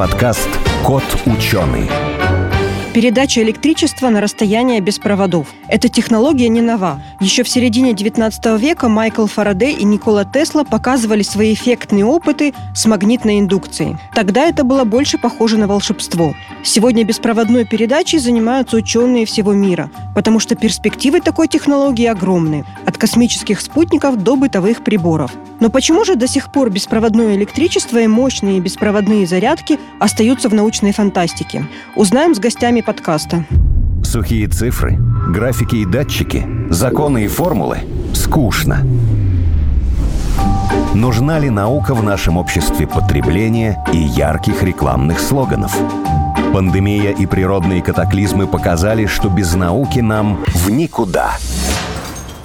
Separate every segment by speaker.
Speaker 1: подкаст «Кот ученый».
Speaker 2: Передача электричества на расстояние без проводов. Эта технология не нова. Еще в середине 19 века Майкл Фарадей и Никола Тесла показывали свои эффектные опыты с магнитной индукцией. Тогда это было больше похоже на волшебство. Сегодня беспроводной передачей занимаются ученые всего мира, потому что перспективы такой технологии огромны. От космических спутников до бытовых приборов. Но почему же до сих пор беспроводное электричество и мощные беспроводные зарядки остаются в научной фантастике? Узнаем с гостями гостями подкаста.
Speaker 1: Сухие цифры, графики и датчики, законы и формулы – скучно. Нужна ли наука в нашем обществе потребления и ярких рекламных слоганов? Пандемия и природные катаклизмы показали, что без науки нам в никуда.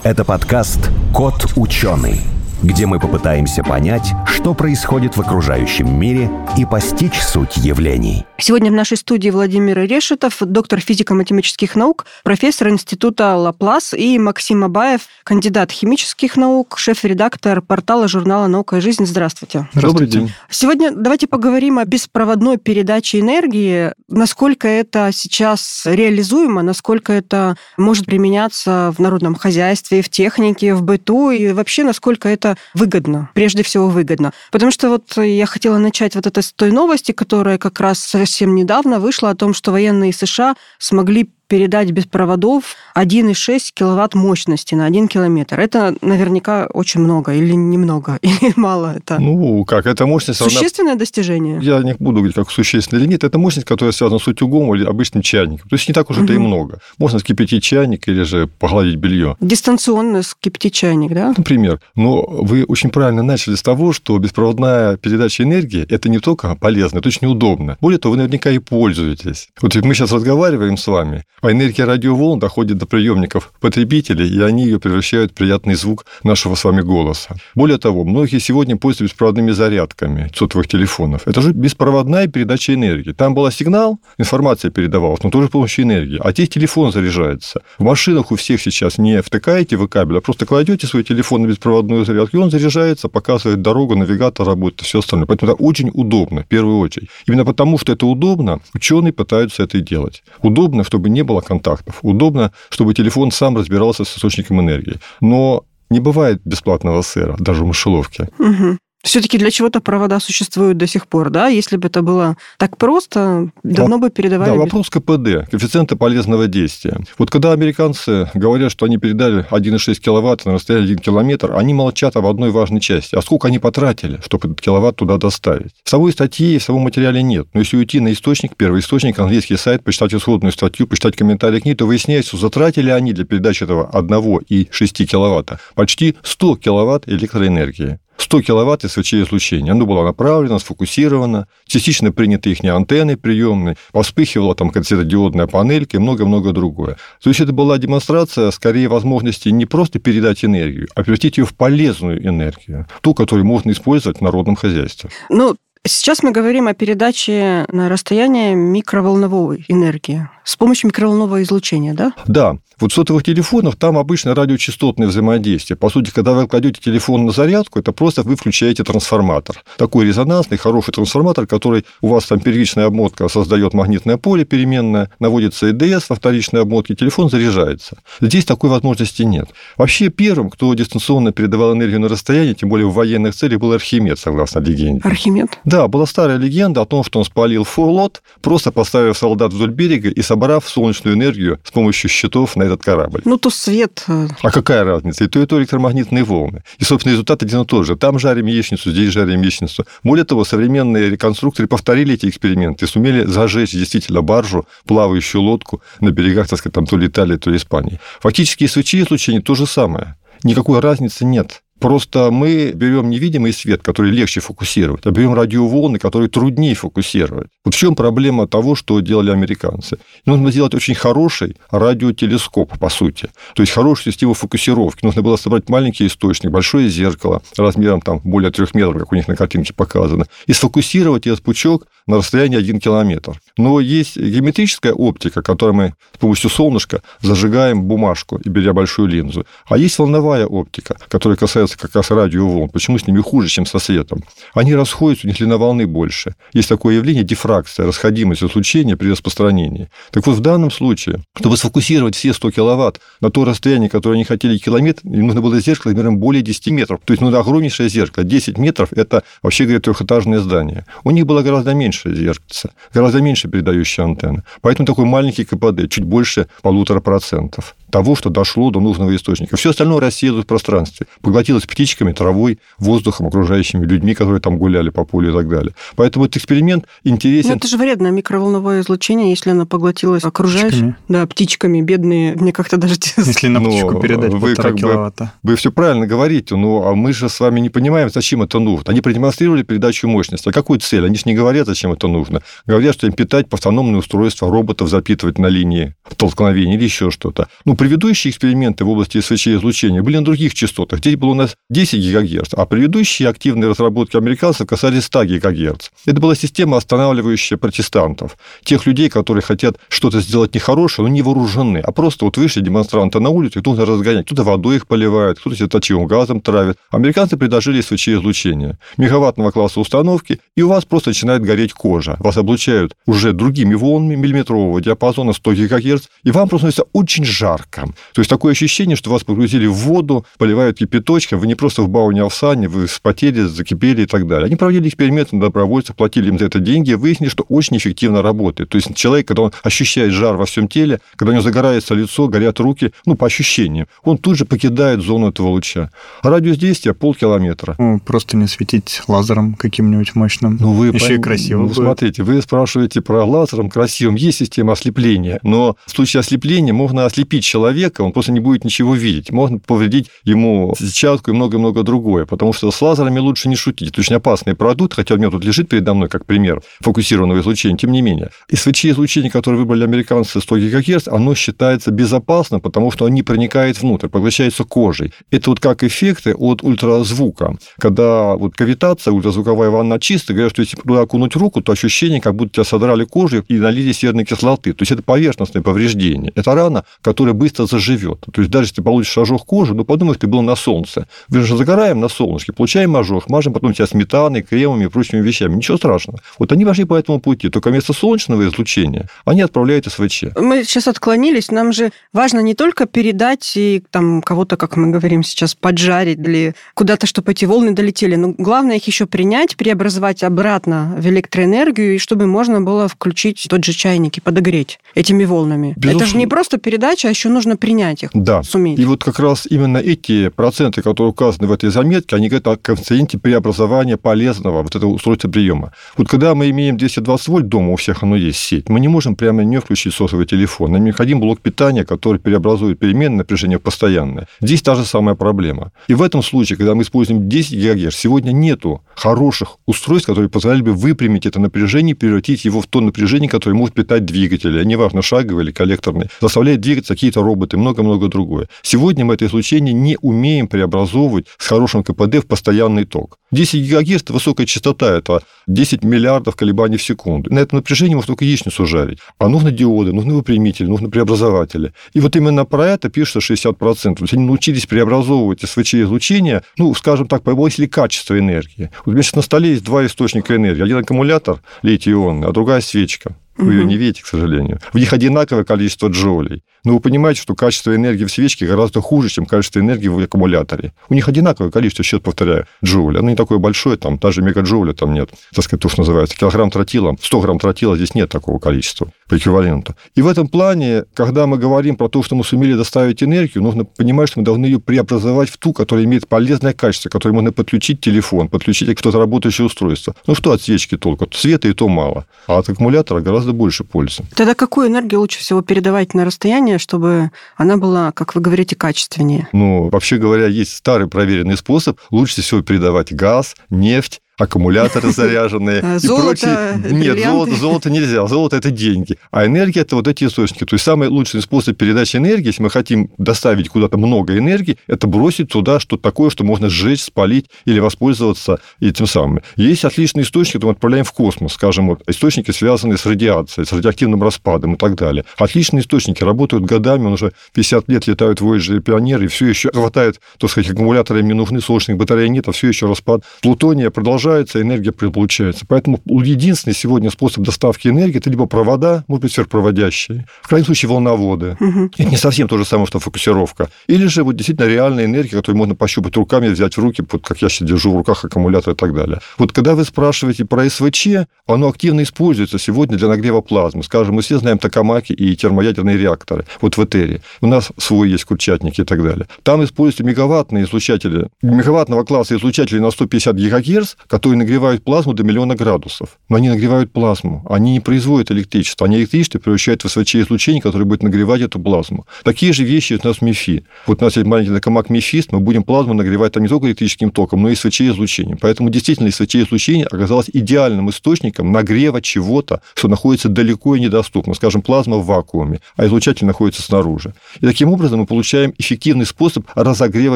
Speaker 1: Это подкаст «Кот ученый», где мы попытаемся понять, что происходит в окружающем мире и постичь суть явлений.
Speaker 2: Сегодня в нашей студии Владимир Решетов, доктор физико-математических наук, профессор Института Лаплас и Максим Абаев, кандидат химических наук, шеф-редактор портала журнала «Наука и жизнь». Здравствуйте.
Speaker 3: Здравствуйте. Добрый день.
Speaker 2: Сегодня давайте поговорим о беспроводной передаче энергии, насколько это сейчас реализуемо, насколько это может применяться в народном хозяйстве, в технике, в быту, и вообще насколько это выгодно, прежде всего выгодно. Потому что вот я хотела начать вот это с той новости, которая как раз совсем недавно вышла о том, что военные США смогли передать без проводов 1,6 киловатт мощности на 1 километр. Это наверняка очень много или немного, или мало это.
Speaker 3: Ну, как, это мощность...
Speaker 2: Существенное равна... достижение?
Speaker 3: Я не буду говорить, как существенно или нет. Это мощность, которая связана с утюгом или обычным чайником. То есть не так уж угу. это и много. Можно скипятить чайник или же погладить белье.
Speaker 2: Дистанционно скипятить чайник, да?
Speaker 3: Например. Но вы очень правильно начали с того, что беспроводная передача энергии – это не только полезно, это очень удобно. Более того, вы наверняка и пользуетесь. Вот мы сейчас разговариваем с вами, а энергия радиоволн доходит до приемников потребителей, и они ее превращают в приятный звук нашего с вами голоса. Более того, многие сегодня пользуются беспроводными зарядками сотовых телефонов. Это же беспроводная передача энергии. Там был сигнал, информация передавалась, но тоже с помощью энергии. А здесь телефон заряжается. В машинах у всех сейчас не втыкаете вы кабель, а просто кладете свой телефон на беспроводную зарядку, и он заряжается, показывает дорогу, навигатор работает, все остальное. Поэтому это очень удобно, в первую очередь. Именно потому, что это удобно, ученые пытаются это делать. Удобно, чтобы не было контактов. Удобно, чтобы телефон сам разбирался с источником энергии. Но не бывает бесплатного сыра, даже в мышеловке.
Speaker 2: Угу. Все-таки для чего-то провода существуют до сих пор, да? Если бы это было так просто, давно бы передавали.
Speaker 3: Да, вопрос КПД, коэффициента полезного действия. Вот когда американцы говорят, что они передали 1,6 киловатт на расстояние 1 километр, они молчат об одной важной части. А сколько они потратили, чтобы этот киловатт туда доставить? В самой статье и в самом материале нет. Но если уйти на источник, первый источник, английский сайт, почитать исходную статью, почитать комментарии к ней, то выясняется, что затратили они для передачи этого 1,6 киловатта почти 100 киловатт электроэнергии. 100 киловатт СВЧ-излучения. Оно было направлено, сфокусировано, частично приняты их антенны приемные, вспыхивала там какая-то диодная панелька и много-много другое. То есть это была демонстрация, скорее, возможности не просто передать энергию, а превратить ее в полезную энергию, ту, которую можно использовать в народном хозяйстве.
Speaker 2: Ну, Сейчас мы говорим о передаче на расстояние микроволновой энергии с помощью микроволнового излучения, да?
Speaker 3: Да. Вот в сотовых телефонах там обычно радиочастотное взаимодействие. По сути, когда вы кладете телефон на зарядку, это просто вы включаете трансформатор. Такой резонансный, хороший трансформатор, который у вас там первичная обмотка создает магнитное поле переменное, наводится ЭДС во вторичной обмотке, телефон заряжается. Здесь такой возможности нет. Вообще первым, кто дистанционно передавал энергию на расстояние, тем более в военных целях, был Архимед, согласно легенде.
Speaker 2: Архимед?
Speaker 3: Да, была старая легенда о том, что он спалил флот, просто поставив солдат вдоль берега и собрав солнечную энергию с помощью щитов на этот корабль.
Speaker 2: Ну, то свет. Э.
Speaker 3: А какая разница? И то, и то электромагнитные волны. И, собственно, результат один и тот же. Там жарим яичницу, здесь жарим яичницу. Более того, современные реконструкторы повторили эти эксперименты и сумели зажечь действительно баржу, плавающую лодку на берегах, так сказать, там то ли Италии, то ли Испании. Фактически СВЧ излучение то же самое. Никакой разницы нет. Просто мы берем невидимый свет, который легче фокусировать, а берем радиоволны, которые труднее фокусировать. Вот в чем проблема того, что делали американцы. Нужно сделать очень хороший радиотелескоп, по сути. То есть хорошую систему фокусировки. Нужно было собрать маленький источник, большое зеркало размером там более трех метров, как у них на картинке показано, и сфокусировать этот пучок на расстоянии 1 километр. Но есть геометрическая оптика, которой мы с помощью солнышка зажигаем бумажку и беря большую линзу. А есть волновая оптика, которая касается как раз радиоволн. Почему с ними хуже, чем со светом? Они расходятся, у них длина волны больше. Есть такое явление дифракция, расходимость излучения при распространении. Так вот, в данном случае, чтобы сфокусировать все 100 киловатт на то расстояние, которое они хотели километр, им нужно было зеркало размером более 10 метров. То есть, ну, огромнейшее зеркало. 10 метров – это, вообще говоря, трехэтажное здание. У них было гораздо меньше зеркальца, гораздо меньше передающая антенна. Поэтому такой маленький КПД, чуть больше полутора процентов того, что дошло до нужного источника. Все остальное рассеялось в пространстве, поглотилось птичками, травой, воздухом, окружающими людьми, которые там гуляли по полю и так далее. Поэтому этот эксперимент интересен. Но
Speaker 2: это же вредное микроволновое излучение, если оно поглотилось окружающими. Птичками. Да, птичками, бедные, мне как-то даже...
Speaker 4: Если на птичку но передать вы как бы,
Speaker 3: Вы все правильно говорите, но а мы же с вами не понимаем, зачем это нужно. Они продемонстрировали передачу мощности. А какую цель? Они же не говорят, зачем это нужно. Говорят, что им питать автономные устройства, роботов запитывать на линии столкновения или еще что-то. Ну, предыдущие эксперименты в области СВЧ-излучения были на других частотах. Здесь было у нас 10 ГГц, а предыдущие активные разработки американцев касались 100 ГГц. Это была система, останавливающая протестантов. Тех людей, которые хотят что-то сделать нехорошее, но не вооружены, а просто вот вышли демонстранты на улицу, их нужно разгонять. Кто-то водой их поливает, кто-то себя точивым газом травит. Американцы предложили СВЧ-излучение. Мегаваттного класса установки, и у вас просто начинает гореть кожа. Вас облучают уже другими волнами миллиметрового диапазона 100 ГГц, и вам просто становится очень жарко. То есть такое ощущение, что вас погрузили в воду, поливают кипяточком, вы не просто в бауне, а в сане, вы вспотели, закипели и так далее. Они проводили эксперименты на добровольцев, платили им за это деньги, и выяснили, что очень эффективно работает. То есть человек, когда он ощущает жар во всем теле, когда у него загорается лицо, горят руки, ну, по ощущениям, он тут же покидает зону этого луча. А радиус действия полкилометра.
Speaker 4: Ну, просто не светить лазером каким-нибудь мощным. Ну, вы Еще пойм... и красиво
Speaker 3: Ну, будет. смотрите, вы спрашиваете про лазером красивым. Есть система ослепления, но в случае ослепления можно ослепить человека, он просто не будет ничего видеть. Можно повредить ему сетчатку и много-много другое, потому что с лазерами лучше не шутить. Это очень опасный продукт, хотя у меня тут лежит передо мной как пример фокусированного излучения, тем не менее. СВЧ-излучение, которое выбрали американцы 100 ГГц, оно считается безопасным, потому что оно не проникает внутрь, поглощается кожей. Это вот как эффекты от ультразвука. Когда вот кавитация, ультразвуковая ванна чистая, говорят, что если туда окунуть руку, то ощущение, как будто тебя содрали кожу и налили серной кислоты. То есть это поверхностное повреждение. Это рана, которая быстро заживет. То есть даже если ты получишь ожог кожи, ну подумай, ты был на солнце. Мы же загораем на солнышке, получаем ожог, мажем потом тебя сметаной, кремами и прочими вещами. Ничего страшного. Вот они пошли по этому пути. Только вместо солнечного излучения они отправляют СВЧ.
Speaker 2: Мы сейчас отклонились. Нам же важно не только передать и там кого-то, как мы говорим сейчас, поджарить или куда-то, чтобы эти волны долетели. Но главное их еще принять, преобразовать обратно в электроэнергию, и чтобы можно было включить тот же чайник и подогреть этими волнами. Безусловно. Это же не просто передача, а еще нужно принять их.
Speaker 3: Да. Суметь. И вот как раз именно эти проценты, которые указаны в этой заметке, они говорят о коэффициенте преобразования полезного вот этого устройства приема. Вот когда мы имеем 220 вольт дома, у всех оно есть сеть, мы не можем прямо на нее включить сотовый телефон. Нам необходим блок питания, который преобразует переменное напряжение в постоянное. Здесь та же самая проблема. И в этом случае, когда мы используем 10 ГГц, сегодня нету хороших устройств, которые позволяли бы выпрямить это напряжение и превратить его в то напряжение, которое может питать двигатели, неважно, шаговый или коллекторный, заставляет двигаться какие-то роботы, много-много другое. Сегодня мы это излучение не умеем преобразовывать с хорошим КПД в постоянный ток. 10 ГГц – это высокая частота, это 10 миллиардов колебаний в секунду. На это напряжение можно только яичницу жарить. А нужны диоды, нужны выпрямители, нужны преобразователи. И вот именно про это пишется 60%. То есть они научились преобразовывать СВЧ-излучение, ну, скажем так, повысили качество энергии. Вот у меня сейчас на столе есть два источника энергии. Один аккумулятор литий-ионный, а другая свечка. Вы ее не видите, к сожалению. В них одинаковое количество джоулей. Но вы понимаете, что качество энергии в свечке гораздо хуже, чем качество энергии в аккумуляторе. У них одинаковое количество, сейчас повторяю, джоулей. Оно не такое большое, там даже мегаджоуля там нет. Так сказать, то, что называется. Килограмм тротила, 100 грамм тротила, здесь нет такого количества по эквиваленту. И в этом плане, когда мы говорим про то, что мы сумели доставить энергию, нужно понимать, что мы должны ее преобразовать в ту, которая имеет полезное качество, которой можно подключить телефон, подключить кто-то работающее устройство. Ну что от свечки толку? Света и то мало. А от аккумулятора гораздо больше пользы.
Speaker 2: Тогда какую энергию лучше всего передавать на расстояние, чтобы она была, как вы говорите, качественнее?
Speaker 3: Ну, вообще говоря, есть старый проверенный способ. Лучше всего передавать газ, нефть, аккумуляторы заряженные.
Speaker 2: А, золото,
Speaker 3: Нет, золото, золото нельзя. Золото – это деньги. А энергия – это вот эти источники. То есть самый лучший способ передачи энергии, если мы хотим доставить куда-то много энергии, это бросить туда что-то такое, что можно сжечь, спалить или воспользоваться этим самым. Есть отличные источники, мы отправляем в космос, скажем, вот, источники, связанные с радиацией, с радиоактивным распадом и так далее. Отличные источники, работают годами, он уже 50 лет летают Voyager и пионеры, и все еще хватает, так сказать, аккумуляторы им не нужны, солнечных батарей нет, а все еще распад плутония продолжается, энергия получается. Поэтому единственный сегодня способ доставки энергии – это либо провода, может быть, сверхпроводящие, в крайнем случае волноводы. Угу. Это не совсем то же самое, что фокусировка. Или же вот действительно реальная энергия, которую можно пощупать руками, взять в руки, вот как я сейчас держу в руках аккумулятор и так далее. Вот когда вы спрашиваете про СВЧ, оно активно используется сегодня для нагрева плазмы. Скажем, мы все знаем токамаки и термоядерные реакторы. Вот в Этере. У нас свой есть курчатники и так далее. Там используются мегаваттные излучатели, мегаваттного класса излучатели на 150 ГГц, которые нагревают плазму до миллиона градусов. Но они нагревают плазму. Они не производят электричество. Они электричество превращают в СВЧ-излучение, которое будет нагревать эту плазму. Такие же вещи у нас в МИФИ. Вот у нас есть маленький токамак МИФИСТ, мы будем плазму нагревать там не только электрическим током, но и СВЧ-излучением. Поэтому действительно СВЧ-излучение оказалось идеальным источником нагрева чего-то, что находится далеко и недоступно. Скажем, плазма в вакууме, а излучатель находится снаружи. И таким образом мы получаем эффективный способ разогрева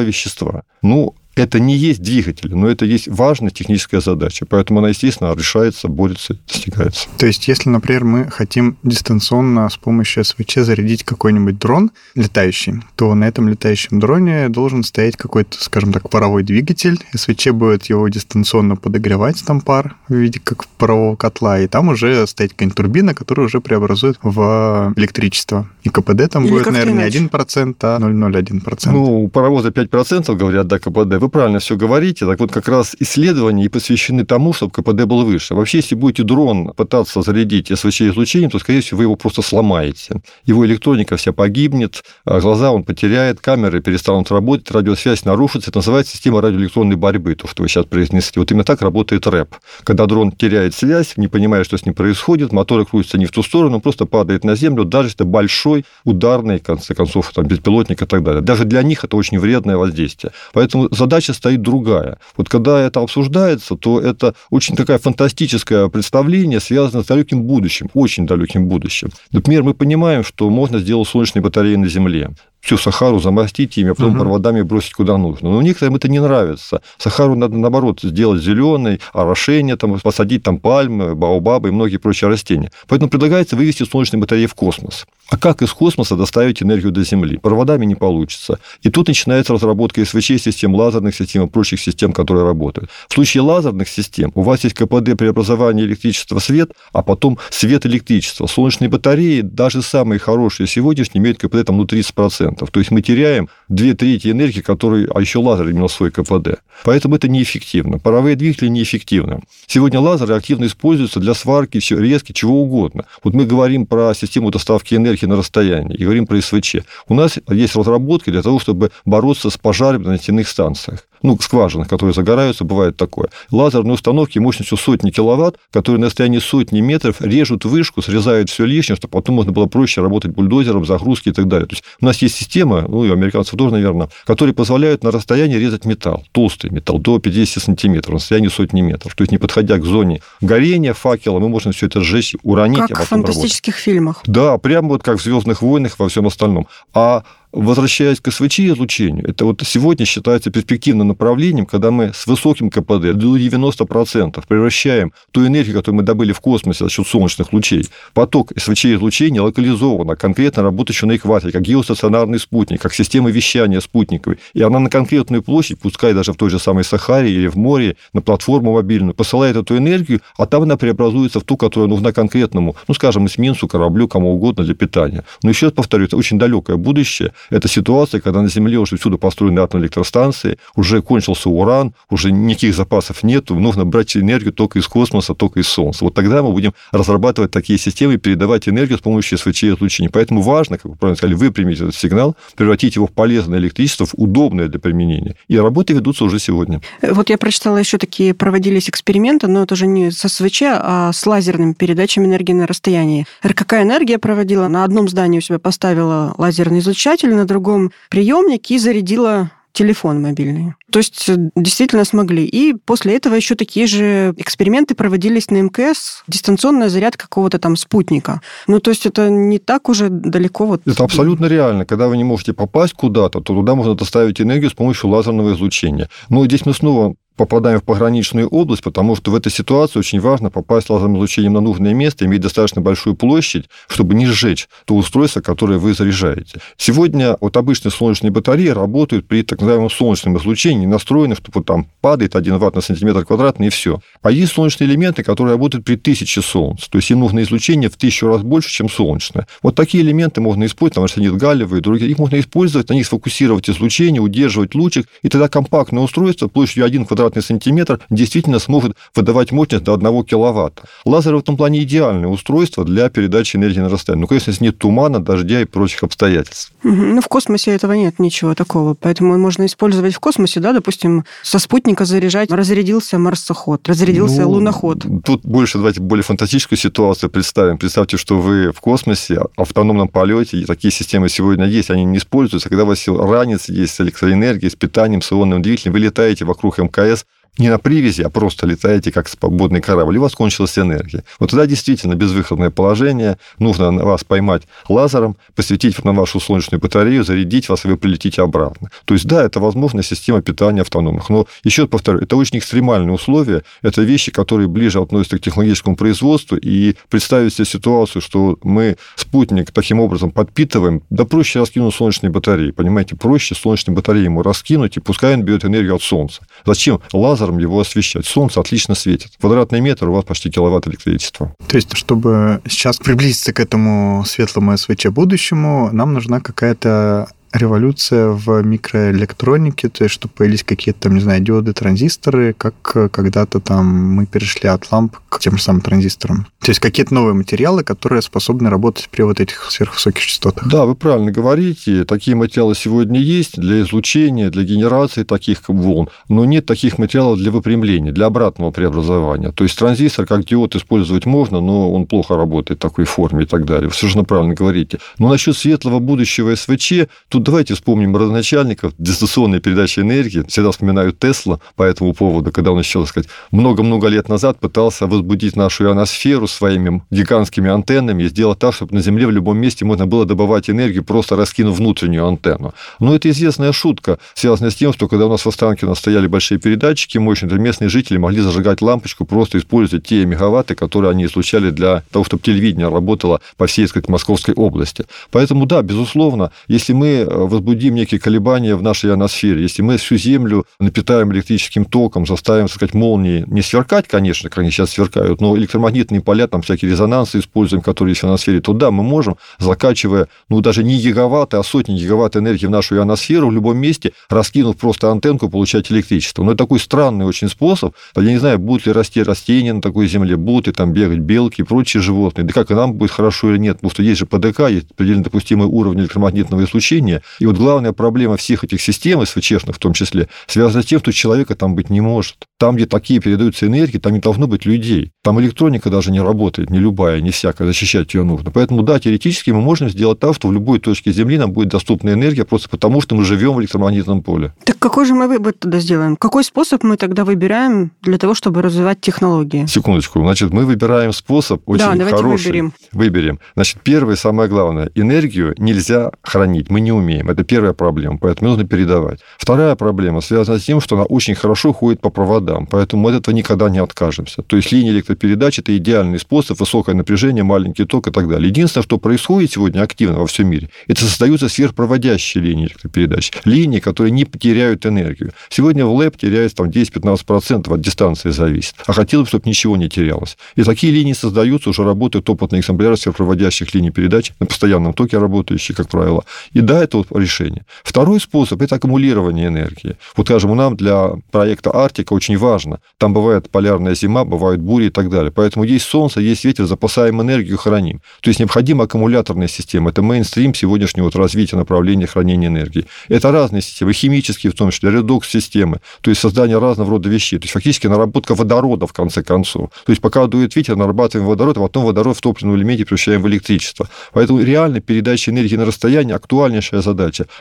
Speaker 3: вещества. Ну, это не есть двигатель, но это есть важная техническая задача. Поэтому она, естественно, решается, борется, достигается.
Speaker 4: То есть, если, например, мы хотим дистанционно с помощью СВЧ зарядить какой-нибудь дрон летающий, то на этом летающем дроне должен стоять какой-то, скажем так, паровой двигатель. СВЧ будет его дистанционно подогревать, там пар в виде как парового котла, и там уже стоит какая-нибудь турбина, которая уже преобразует в электричество. И КПД там Или будет, наверное, не 1%, а 0,01%.
Speaker 3: Ну, у паровоза 5% говорят, да, КПД вы правильно все говорите. Так вот, как раз исследования и посвящены тому, чтобы КПД был выше. Вообще, если будете дрон пытаться зарядить СВЧ-излучением, то, скорее всего, вы его просто сломаете. Его электроника вся погибнет, а глаза он потеряет, камеры перестанут работать, радиосвязь нарушится. Это называется система радиоэлектронной борьбы, то, что вы сейчас произнесли. Вот именно так работает рэп. Когда дрон теряет связь, не понимая, что с ним происходит, моторы крутятся не в ту сторону, он просто падает на землю, даже если это большой ударный, в конце концов, там, беспилотник и так далее. Даже для них это очень вредное воздействие. Поэтому задача стоит другая. Вот когда это обсуждается, то это очень такая фантастическое представление, связанное с далеким будущим, очень далеким будущим. Например, мы понимаем, что можно сделать солнечные батареи на Земле всю Сахару замостить ими, а потом угу. проводами бросить куда нужно. Но некоторым это не нравится. Сахару надо, наоборот, сделать зеленой, орошение, там, посадить там пальмы, баобабы и многие прочие растения. Поэтому предлагается вывести солнечные батареи в космос. А как из космоса доставить энергию до Земли? Проводами не получится. И тут начинается разработка СВЧ-систем, лазерных систем и прочих систем, которые работают. В случае лазерных систем у вас есть КПД преобразования электричества в свет, а потом свет электричества. Солнечные батареи, даже самые хорошие сегодняшние, имеют КПД там, ну, 30%. То есть мы теряем две трети энергии, которые, а еще лазер имел свой КПД. Поэтому это неэффективно. Паровые двигатели неэффективны. Сегодня лазеры активно используются для сварки, резки, чего угодно. Вот мы говорим про систему доставки энергии на расстоянии и говорим про СВЧ. У нас есть разработки для того, чтобы бороться с пожарами на нефтяных станциях ну, скважинах, которые загораются, бывает такое. Лазерные установки мощностью сотни киловатт, которые на расстоянии сотни метров режут вышку, срезают все лишнее, чтобы потом можно было проще работать бульдозером, загрузки и так далее. То есть у нас есть система, ну, и у американцев тоже, наверное, которые позволяют на расстоянии резать металл, толстый металл, до 50 сантиметров, на расстоянии сотни метров. То есть не подходя к зоне горения факела, мы можем все это сжечь, уронить,
Speaker 2: как а в фантастических работать. фильмах.
Speaker 3: Да, прямо вот как в «Звездных войнах» во всем остальном. А Возвращаясь к СВЧ излучению, это вот сегодня считается перспективным направлением, когда мы с высоким КПД до 90% превращаем ту энергию, которую мы добыли в космосе за счет солнечных лучей, поток СВЧ излучения локализовано, конкретно работающий на экваторе, как геостационарный спутник, как система вещания спутниковой. И она на конкретную площадь, пускай даже в той же самой Сахаре или в море, на платформу мобильную, посылает эту энергию, а там она преобразуется в ту, которая нужна конкретному, ну, скажем, эсминцу, кораблю, кому угодно для питания. Но еще раз повторю, это очень далекое будущее, это ситуация, когда на Земле уже всюду построены атомные электростанции, уже кончился уран, уже никаких запасов нет, нужно брать энергию только из космоса, только из Солнца. Вот тогда мы будем разрабатывать такие системы и передавать энергию с помощью СВЧ-излучения. Поэтому важно, как вы правильно сказали, выпрямить этот сигнал, превратить его в полезное электричество, в удобное для применения. И работы ведутся уже сегодня.
Speaker 2: Вот я прочитала еще такие проводились эксперименты, но это уже не со СВЧ, а с лазерными передачами энергии на расстоянии. РКК энергия проводила, на одном здании у себя поставила лазерный излучатель, на другом приемник и зарядила телефон мобильный. То есть э, действительно смогли. И после этого еще такие же эксперименты проводились на МКС, дистанционная зарядка какого-то там спутника. Ну, то есть это не так уже далеко. Вот.
Speaker 3: Это абсолютно реально. Когда вы не можете попасть куда-то, то туда можно доставить энергию с помощью лазерного излучения. Но здесь мы снова попадаем в пограничную область, потому что в этой ситуации очень важно попасть лазерным излучением на нужное место, иметь достаточно большую площадь, чтобы не сжечь то устройство, которое вы заряжаете. Сегодня вот обычные солнечные батареи работают при так называемом солнечном излучении, настроенных, что вот там падает 1 ватт на сантиметр квадратный, и все. А есть солнечные элементы, которые работают при тысяче солнц. То есть им нужно излучение в тысячу раз больше, чем солнечное. Вот такие элементы можно использовать, там арсенит галлиевый и другие. Их можно использовать, на них сфокусировать излучение, удерживать лучик, и тогда компактное устройство площадью 1 квадрат квадратный сантиметр действительно смогут выдавать мощность до 1 киловатта. Лазеры в этом плане идеальное устройство для передачи энергии на расстояние. Ну, конечно, если нет тумана, дождя и прочих обстоятельств.
Speaker 2: Ну, в космосе этого нет ничего такого. Поэтому можно использовать в космосе, да, допустим, со спутника заряжать. Разрядился марсоход, разрядился ну, луноход.
Speaker 3: Тут больше, давайте более фантастическую ситуацию представим. Представьте, что вы в космосе, автономном полете, и такие системы сегодня есть, они не используются. Когда у вас ранец есть с электроэнергией, с питанием, с ионным двигателем, вы летаете вокруг МКС, is не на привязи, а просто летаете как свободный корабль, и у вас кончилась энергия. Вот тогда действительно безвыходное положение, нужно вас поймать лазером, посветить на вашу солнечную батарею, зарядить вас, и вы прилетите обратно. То есть, да, это возможная система питания автономных. Но еще повторю, это очень экстремальные условия, это вещи, которые ближе относятся к технологическому производству, и представить себе ситуацию, что мы спутник таким образом подпитываем, да проще раскинуть солнечные батареи, понимаете, проще солнечные батареи ему раскинуть, и пускай он берет энергию от солнца. Зачем лазер лазером его освещать. Солнце отлично светит. Квадратный метр у вас почти киловатт электричества.
Speaker 4: То есть, чтобы сейчас приблизиться к этому светлому СВЧ будущему, нам нужна какая-то революция в микроэлектронике, то есть, чтобы появились какие-то, там, не знаю, диоды, транзисторы, как когда-то там мы перешли от ламп к тем же самым транзисторам. То есть, какие-то новые материалы, которые способны работать при вот этих сверхвысоких частотах.
Speaker 3: Да, вы правильно говорите. Такие материалы сегодня есть для излучения, для генерации таких волн, но нет таких материалов для выпрямления, для обратного преобразования. То есть, транзистор как диод использовать можно, но он плохо работает в такой форме и так далее. Вы совершенно правильно говорите. Но насчет светлого будущего СВЧ, тут Тут давайте вспомним родоначальников дистанционной передачи энергии. Всегда вспоминаю Тесла по этому поводу, когда он еще, сказать, много-много лет назад пытался возбудить нашу ионосферу своими гигантскими антеннами и сделать так, чтобы на Земле в любом месте можно было добывать энергию, просто раскинув внутреннюю антенну. Но это известная шутка, связанная с тем, что когда у нас в Останкино стояли большие передатчики мощные, то местные жители могли зажигать лампочку, просто используя те мегаватты, которые они излучали для того, чтобы телевидение работало по всей, так сказать, Московской области. Поэтому, да, безусловно, если мы возбудим некие колебания в нашей ионосфере, если мы всю Землю напитаем электрическим током, заставим, так сказать, молнии не сверкать, конечно, как они сейчас сверкают, но электромагнитные поля, там всякие резонансы используем, которые есть в ионосфере, то да, мы можем, закачивая, ну, даже не гигаватты, а сотни гигаватт энергии в нашу ионосферу в любом месте, раскинув просто антенку, получать электричество. Но это такой странный очень способ. Я не знаю, будут ли расти растения на такой земле, будут ли там бегать белки и прочие животные. Да как и нам будет хорошо или нет, потому что есть же ПДК, есть предельно допустимый уровень электромагнитного излучения, и вот главная проблема всех этих систем, СВЧшных в том числе, связана с тем, что человека там быть не может. Там, где такие передаются энергии, там не должно быть людей. Там электроника даже не работает, не любая, не всякая, защищать ее нужно. Поэтому, да, теоретически мы можем сделать так, что в любой точке Земли нам будет доступна энергия, просто потому что мы живем в электромагнитном поле.
Speaker 2: Так какой же мы выбор тогда сделаем? Какой способ мы тогда выбираем для того, чтобы развивать технологии?
Speaker 3: Секундочку. Значит, мы выбираем способ очень да, давайте хороший. Выберем. выберем. Значит, первое, самое главное, энергию нельзя хранить, мы не умеем. Это первая проблема, поэтому нужно передавать. Вторая проблема связана с тем, что она очень хорошо ходит по проводам. Поэтому мы от этого никогда не откажемся. То есть линия электропередач – это идеальный способ, высокое напряжение, маленький ток и так далее. Единственное, что происходит сегодня активно во всем мире, это создаются сверхпроводящие линии электропередач. Линии, которые не потеряют энергию. Сегодня в ЛЭП теряется там 10-15% от дистанции зависит. А хотелось бы, чтобы ничего не терялось. И такие линии создаются, уже работают опытные экземпляры сверхпроводящих линий передач, на постоянном токе работающие, как правило. И да, это вот решение. Второй способ – это аккумулирование энергии. Вот, скажем, нам для проекта Арктика очень важно. Там бывает полярная зима, бывают бури и так далее. Поэтому есть солнце, есть ветер, запасаем энергию, храним. То есть необходима аккумуляторная система. Это мейнстрим сегодняшнего вот развития направления хранения энергии. Это разные системы, химические в том числе, редокс-системы, то есть создание разного рода вещей. То есть фактически наработка водорода, в конце концов. То есть пока дует ветер, нарабатываем водород, а потом водород в топливном элементе превращаем в электричество. Поэтому реально передача энергии на расстояние актуальнейшая задача.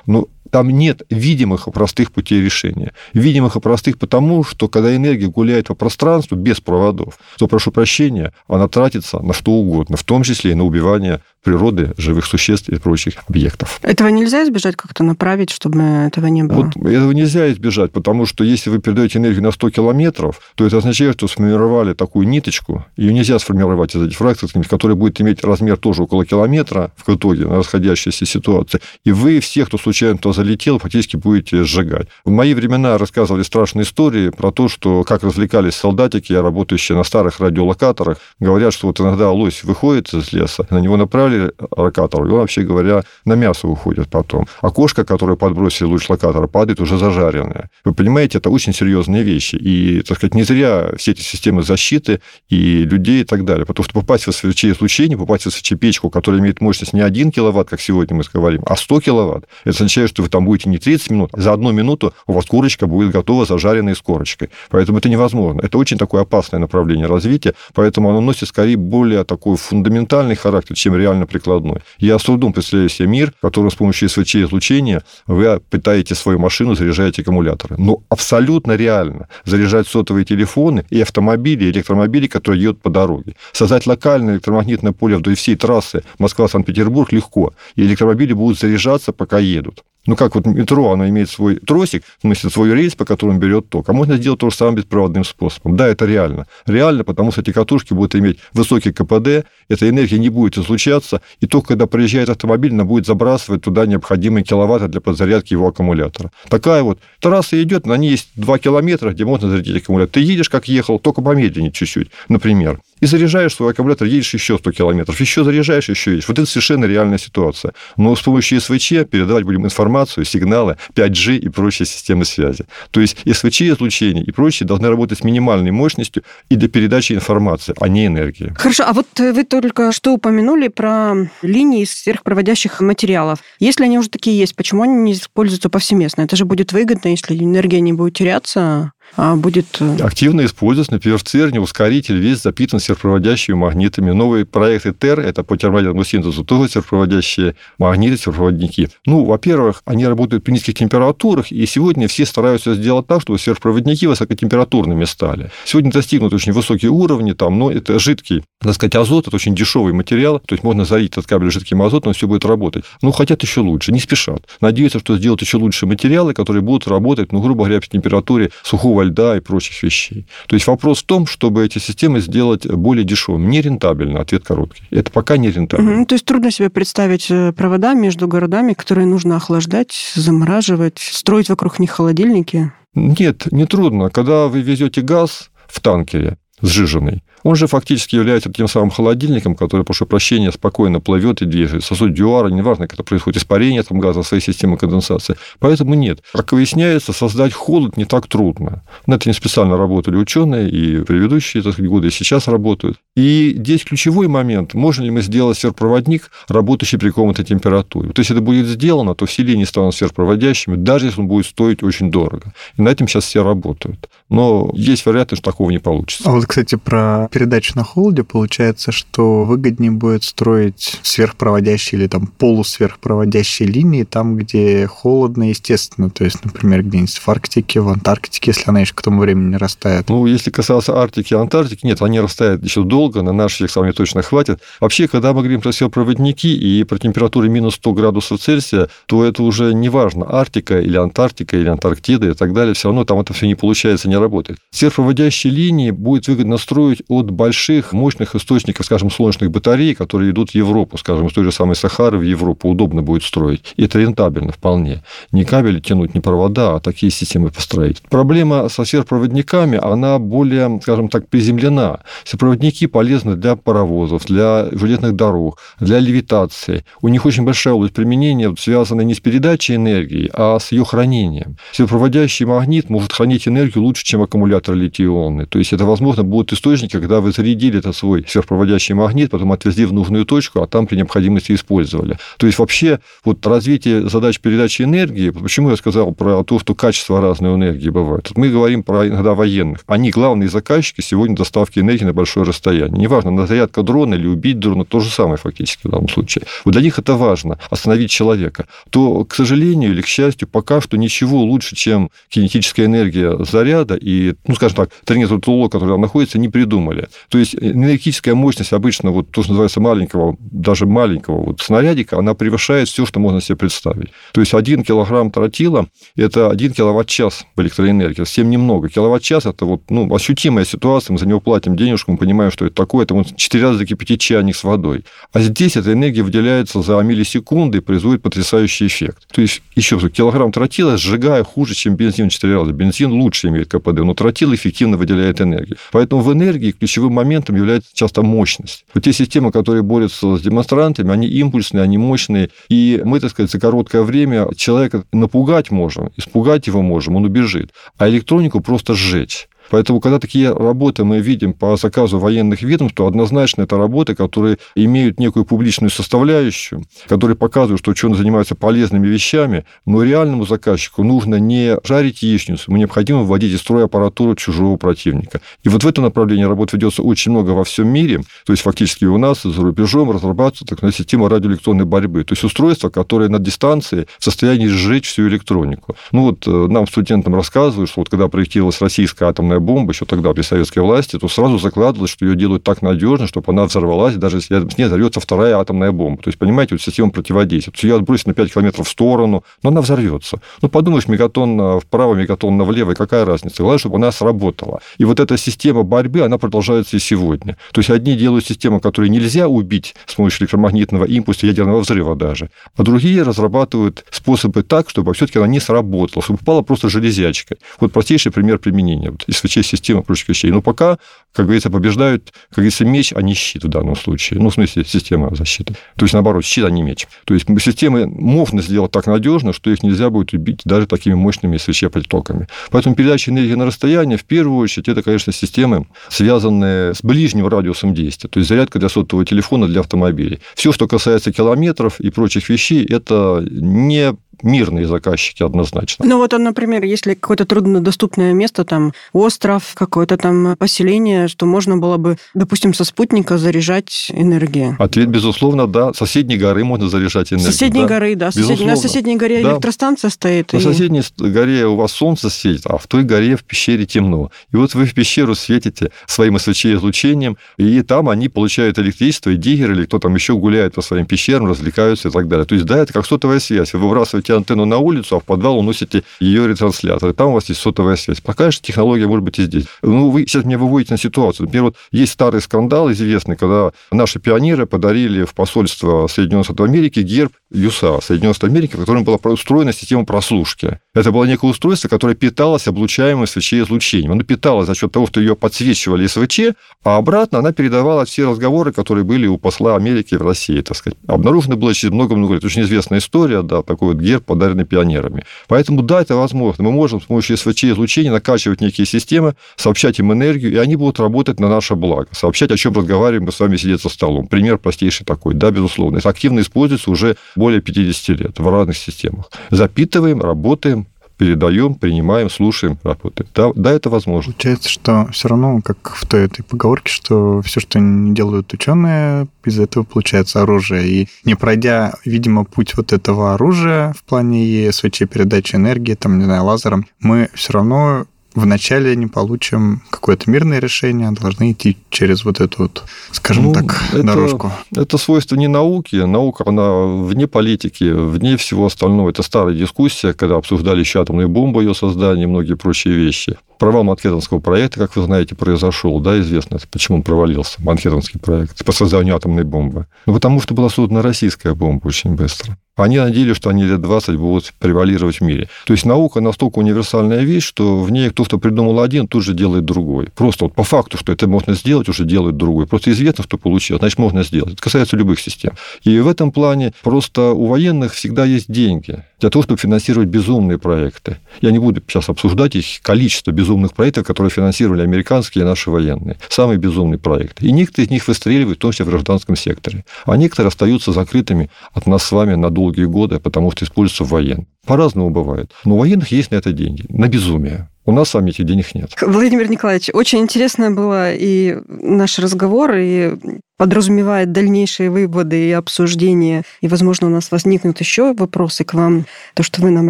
Speaker 3: Но там нет видимых и простых путей решения. Видимых и простых потому, что когда энергия гуляет по пространству без проводов, то, прошу прощения, она тратится на что угодно, в том числе и на убивание природы, живых существ и прочих объектов.
Speaker 2: Этого нельзя избежать, как-то направить, чтобы этого не было?
Speaker 3: Вот этого нельзя избежать, потому что если вы передаете энергию на 100 километров, то это означает, что сформировали такую ниточку, ее нельзя сформировать из этих фракций, которая будет иметь размер тоже около километра в итоге на расходящейся ситуации. И вы всех, кто случайно туда залетел, фактически будете сжигать. В мои времена рассказывали страшные истории про то, что как развлекались солдатики, работающие на старых радиолокаторах. Говорят, что вот иногда лось выходит из леса, на него направили подбросили локатор, и он, вообще говоря, на мясо уходит потом. А кошка, которую подбросили луч локатора, падает уже зажаренная. Вы понимаете, это очень серьезные вещи. И, так сказать, не зря все эти системы защиты и людей и так далее. Потому что попасть в СВЧ-излучение, попасть в СВЧ-печку, которая имеет мощность не 1 киловатт, как сегодня мы говорим, а 100 киловатт, это означает, что вы там будете не 30 минут, а за одну минуту у вас курочка будет готова зажаренной с корочкой. Поэтому это невозможно. Это очень такое опасное направление развития, поэтому оно носит скорее более такой фундаментальный характер, чем реально прикладной. Я с трудом представляю себе мир, в котором с помощью СВЧ-излучения вы питаете свою машину, заряжаете аккумуляторы. Но абсолютно реально заряжать сотовые телефоны и автомобили, и электромобили, которые едут по дороге. Создать локальное электромагнитное поле вдоль всей трассы Москва-Санкт-Петербург легко. И электромобили будут заряжаться, пока едут. Ну, как вот метро, оно имеет свой тросик, в смысле, свой рейс, по которому берет ток. А можно сделать то же самое беспроводным способом. Да, это реально. Реально, потому что эти катушки будут иметь высокий КПД, эта энергия не будет излучаться, и только когда приезжает автомобиль, она будет забрасывать туда необходимые киловатты для подзарядки его аккумулятора. Такая вот трасса идет, на ней есть 2 километра, где можно зарядить аккумулятор. Ты едешь, как ехал, только помедленнее чуть-чуть, например и заряжаешь свой аккумулятор, едешь еще 100 километров, еще заряжаешь, еще едешь. Вот это совершенно реальная ситуация. Но с помощью СВЧ передавать будем информацию, сигналы, 5G и прочие системы связи. То есть СВЧ, излучение и прочие должны работать с минимальной мощностью и для передачи информации, а не энергии.
Speaker 2: Хорошо, а вот вы только что упомянули про линии сверхпроводящих материалов. Если они уже такие есть, почему они не используются повсеместно? Это же будет выгодно, если энергия не будет теряться, будет... Э,
Speaker 3: Активно используется, например, в ЦЕРНе ускоритель весь запитан серпроводящими магнитами. Новые проекты ТЕР, это по термоядерному синтезу, тоже серпроводящие магниты, серпроводники. Ну, во-первых, они работают при низких температурах, и сегодня все стараются сделать так, чтобы серпроводники высокотемпературными стали. Сегодня достигнут очень высокие уровни, там, но это жидкий, так сказать, азот, это очень дешевый материал, то есть можно залить этот кабель жидким азотом, все будет работать. Ну, хотят еще лучше, не спешат. Надеются, что сделают еще лучше материалы, которые будут работать, ну, грубо говоря, при температуре сухого сухого льда и прочих вещей. То есть вопрос в том, чтобы эти системы сделать более дешевыми. Не рентабельно, ответ короткий. Это пока не рентабельно.
Speaker 2: Угу, то есть трудно себе представить э, провода между городами, которые нужно охлаждать, замораживать, строить вокруг них холодильники?
Speaker 3: Нет, не трудно. Когда вы везете газ в танкере, сжиженный. Он же фактически является тем самым холодильником, который, прошу прощения, спокойно плывет и движется. Сосуд Дюара, неважно, когда происходит испарение там газа своей системе конденсации. Поэтому нет. Как выясняется, создать холод не так трудно. На это не специально работали ученые, и предыдущие так сказать, годы и сейчас работают. И здесь ключевой момент, можно ли мы сделать сверхпроводник, работающий при каком-то температуре. То есть это будет сделано, то все линии станут сверхпроводящими, даже если он будет стоить очень дорого. И на этом сейчас все работают. Но есть вероятность, что такого не получится.
Speaker 4: А вот, кстати, про передачу на холоде, получается, что выгоднее будет строить сверхпроводящие или там полусверхпроводящие линии там, где холодно, естественно. То есть, например, где-нибудь в Арктике, в Антарктике, если она еще к тому времени не растает.
Speaker 3: Ну, если касаться Арктики и Антарктики, нет, они растают еще долго, на наших с вами точно хватит. Вообще, когда мы говорим про сверхпроводники и про температуры минус 100 градусов Цельсия, то это уже не важно, Арктика или Антарктика или Антарктида и так далее, все равно там это все не получается, не работает. Сверхпроводящие линии будет выгодно строить от больших, мощных источников, скажем, солнечных батарей, которые идут в Европу, скажем, из той же самой Сахары в Европу удобно будет строить. И это рентабельно вполне. Не кабели тянуть, не провода, а такие системы построить. Проблема со сверхпроводниками, она более, скажем так, приземлена. Сверхпроводники полезны для паровозов, для железных дорог, для левитации. У них очень большая область применения, связанная не с передачей энергии, а с ее хранением. Сверхпроводящий магнит может хранить энергию лучше, чем аккумулятор литий-ионный. То есть это, возможно, будут источники, когда вы зарядили этот свой сверхпроводящий магнит, потом отвезли в нужную точку, а там при необходимости использовали. То есть вообще вот развитие задач передачи энергии, почему я сказал про то, что качество разной энергии бывает. Мы говорим про иногда военных. Они главные заказчики сегодня доставки энергии на большое расстояние. Неважно, на зарядка дрона или убить дрона, то же самое фактически в данном случае. Вот для них это важно, остановить человека. То, к сожалению или к счастью, пока что ничего лучше, чем кинетическая энергия заряда и, ну, скажем так, тренер Туло, который там находится, не придумали. То есть энергетическая мощность обычно, вот то, что называется маленького, даже маленького вот снарядика, она превышает все, что можно себе представить. То есть один килограмм тротила – это один киловатт-час в электроэнергии. Совсем немного. Киловатт-час – это вот, ну, ощутимая ситуация, мы за него платим денежку, мы понимаем, что это такое, это вот 4 раза закипятить чайник с водой. А здесь эта энергия выделяется за миллисекунды и производит потрясающий эффект. То есть, еще раз, килограмм тротила сжигая хуже, чем бензин в 4 раза. Бензин лучше имеет КПД, но тротил эффективно выделяет энергию. Поэтому в энергии ключевым моментом является часто мощность. Вот те системы, которые борются с демонстрантами, они импульсные, они мощные, и мы, так сказать, за короткое время человека напугать можем, испугать его можем, он убежит, а электронику просто сжечь. Поэтому, когда такие работы мы видим по заказу военных ведомств, то однозначно это работы, которые имеют некую публичную составляющую, которые показывают, что ученые занимаются полезными вещами, но реальному заказчику нужно не жарить яичницу, ему необходимо вводить из строя аппаратуру чужого противника. И вот в этом направлении работы ведется очень много во всем мире, то есть фактически у нас за рубежом разрабатывается так называемая система радиоэлектронной борьбы, то есть устройство, которое на дистанции в состоянии сжечь всю электронику. Ну вот э, нам, студентам, рассказывают, что вот когда проектировалась российская атомная атомная бомба еще тогда при советской власти, то сразу закладывалось, что ее делают так надежно, чтобы она взорвалась, даже если с ней взорвется вторая атомная бомба. То есть, понимаете, вот система противодействия. То есть ее отбросить на 5 километров в сторону, но она взорвется. Ну, подумаешь, мегатон вправо, мегатон влево, и какая разница? Главное, чтобы она сработала. И вот эта система борьбы, она продолжается и сегодня. То есть, одни делают систему, которую нельзя убить с помощью электромагнитного импульса, ядерного взрыва даже, а другие разрабатывают способы так, чтобы все-таки она не сработала, чтобы упала просто железячка. Вот простейший пример применения. Вот, если СВЧ система прочих вещей. Но пока, как говорится, побеждают, как говорится, меч, а не щит в данном случае. Ну, в смысле, система защиты. То есть, наоборот, щит, а не меч. То есть, системы можно сделать так надежно, что их нельзя будет убить даже такими мощными СВЧ-потоками. Поэтому передача энергии на расстояние, в первую очередь, это, конечно, системы, связанные с ближним радиусом действия. То есть, зарядка для сотового телефона для автомобилей. Все, что касается километров и прочих вещей, это не мирные заказчики однозначно.
Speaker 2: Ну вот, например, если какое-то труднодоступное место, там остров, какое-то там поселение, что можно было бы, допустим, со спутника заряжать энергию?
Speaker 3: Ответ, безусловно, да. Соседней горы можно заряжать энергию.
Speaker 2: Соседней да. горы, да. Сосед... На соседней горе да. электростанция стоит.
Speaker 3: На и... соседней горе у вас солнце светит, а в той горе в пещере темно. И вот вы в пещеру светите своим СВЧ-излучением, и там они получают электричество, и диггеры или кто там еще гуляет по своим пещерам, развлекаются и так далее. То есть, да, это как сотовая связь. Вы выбрасываете выносите антенну на улицу, а в подвал уносите ее ретранслятор. И там у вас есть сотовая связь. Такая же технология может быть и здесь. Ну, вы сейчас меня выводите на ситуацию. Например, вот есть старый скандал известный, когда наши пионеры подарили в посольство Соединенных Штатов Америки герб ЮСА, Соединенных Штатов Америки, в котором была устроена система прослушки. Это было некое устройство, которое питалось облучаемым СВЧ-излучением. Оно питалось за счет того, что ее подсвечивали СВЧ, а обратно она передавала все разговоры, которые были у посла Америки в России, так сказать. Обнаружено было через много-много лет. Очень известная история, да, такой вот герб, подаренный пионерами. Поэтому, да, это возможно. Мы можем с помощью СВЧ-излучения накачивать некие системы, сообщать им энергию, и они будут работать на наше благо. Сообщать, о чем разговариваем, мы с вами сидеть за столом. Пример простейший такой. Да, безусловно. Это активно используется уже более 50 лет в разных системах. Запитываем, работаем, передаем, принимаем, слушаем, работаем. Да, да, это возможно.
Speaker 4: Получается, что все равно, как в той этой поговорке, что все, что не делают ученые, из этого получается оружие. И не пройдя, видимо, путь вот этого оружия в плане СВЧ передачи энергии, там, не знаю, лазером, мы все равно вначале не получим какое-то мирное решение, а должны идти через вот эту вот, скажем ну, так,
Speaker 3: это,
Speaker 4: дорожку.
Speaker 3: Это свойство не науки. Наука, она вне политики, вне всего остального. Это старая дискуссия, когда обсуждали еще атомную бомбу, ее создание и многие прочие вещи. Провал Манхэттенского проекта, как вы знаете, произошел, да, известно, почему он провалился, Манхэттенский проект по созданию атомной бомбы. Ну, потому что была создана российская бомба очень быстро. Они надеялись, что они лет 20 будут превалировать в мире. То есть наука настолько универсальная вещь, что в ней кто, кто придумал один, тут же делает другой. Просто вот по факту, что это можно сделать, уже делает другой. Просто известно, что получил, значит, можно сделать. Это касается любых систем. И в этом плане просто у военных всегда есть деньги для того, чтобы финансировать безумные проекты. Я не буду сейчас обсуждать их количество безумных безумных проектов, которые финансировали американские и наши военные. Самый безумный проект. И некоторые из них выстреливают, в том числе в гражданском секторе. А некоторые остаются закрытыми от нас с вами на долгие годы, потому что используются в военном. По-разному бывает. Но у военных есть на это деньги. На безумие. У нас с вами этих денег нет.
Speaker 2: Владимир Николаевич, очень интересно было и наш разговор, и подразумевает дальнейшие выводы и обсуждения. И, возможно, у нас возникнут еще вопросы к вам, то, что вы нам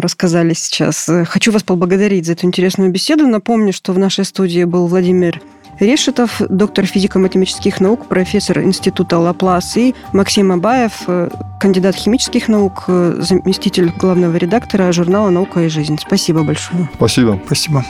Speaker 2: рассказали сейчас. Хочу вас поблагодарить за эту интересную беседу. Напомню, что в нашей студии был Владимир Решетов, доктор физико-математических наук, профессор Института Лаплас, и Максим Абаев, кандидат химических наук, заместитель главного редактора журнала «Наука и жизнь». Спасибо большое.
Speaker 3: Спасибо.
Speaker 4: Спасибо.